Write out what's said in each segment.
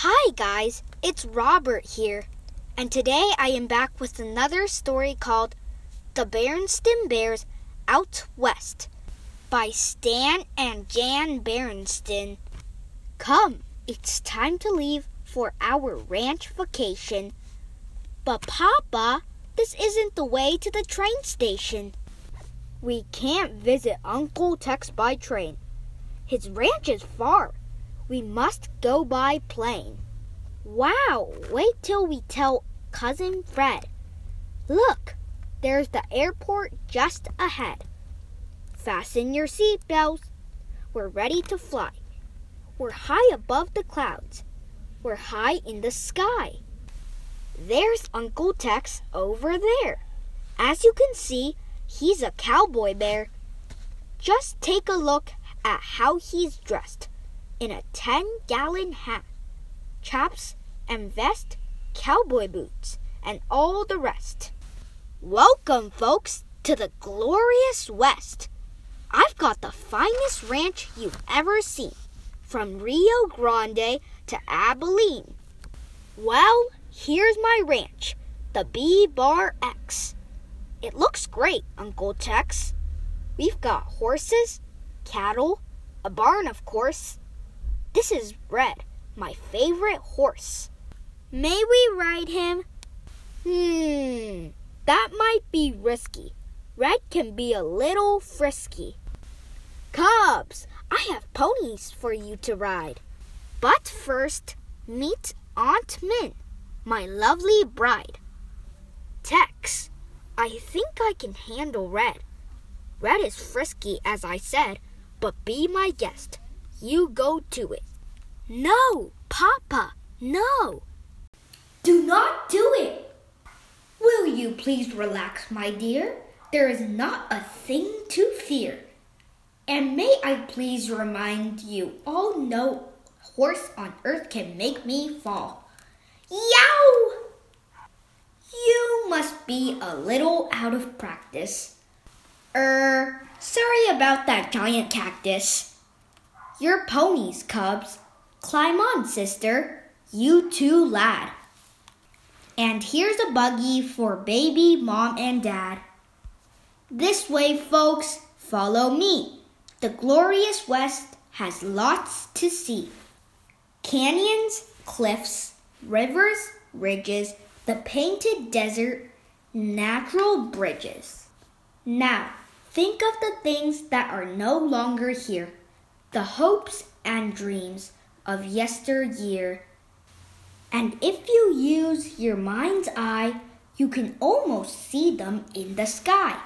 Hi, guys. It's Robert here. And today I am back with another story called The Berenstain Bears Out West by Stan and Jan Berenstain. Come, it's time to leave for our ranch vacation. But, Papa, this isn't the way to the train station. We can't visit Uncle Tex by train. His ranch is far. We must go by plane. Wow, wait till we tell Cousin Fred. Look, there's the airport just ahead. Fasten your seatbelts. We're ready to fly. We're high above the clouds. We're high in the sky. There's Uncle Tex over there. As you can see, he's a cowboy bear. Just take a look at how he's dressed in a 10 gallon hat, chaps and vest, cowboy boots, and all the rest. Welcome, folks, to the glorious West. I've got the finest ranch you've ever seen, from Rio Grande to Abilene. Well, here's my ranch, the B Bar X. It looks great, Uncle Tex. We've got horses, cattle, a barn, of course. This is Red, my favorite horse. May we ride him? Hmm, that might be risky. Red can be a little frisky. Cubs, I have ponies for you to ride. But first, meet Aunt Min, my lovely bride. Tex, I think I can handle Red. Red is frisky, as I said, but be my guest. You go to it. No, Papa, no. Do not do it. Will you please relax, my dear? There is not a thing to fear. And may I please remind you all no horse on earth can make me fall. Yow! You must be a little out of practice. Er, sorry about that giant cactus. Your ponies, cubs. Climb on, sister. You too, lad. And here's a buggy for baby, mom, and dad. This way, folks, follow me. The glorious West has lots to see canyons, cliffs, rivers, ridges, the painted desert, natural bridges. Now, think of the things that are no longer here the hopes and dreams of yesteryear. And if you use your mind's eye, you can almost see them in the sky.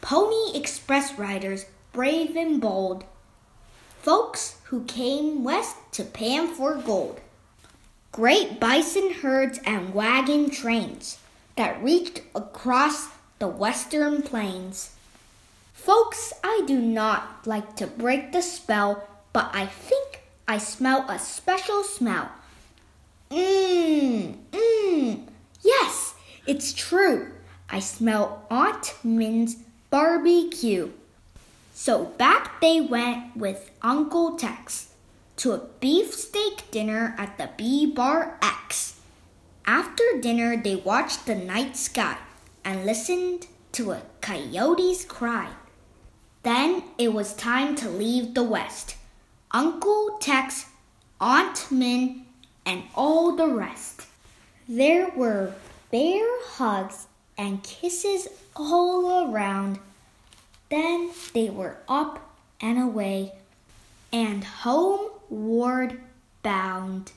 Pony Express riders, brave and bold, folks who came west to pan for gold. Great bison herds and wagon trains that reached across the western plains. Folks, I do not like to break the spell, but I think I smell a special smell. Mmm, mmm. Yes, it's true. I smell Aunt Min's barbecue. So back they went with Uncle Tex to a beefsteak dinner at the B Bar X. After dinner, they watched the night sky and listened to a coyote's cry. Then it was time to leave the West. Uncle Tex, Aunt Min, and all the rest. There were bear hugs and kisses all around. Then they were up and away and homeward bound.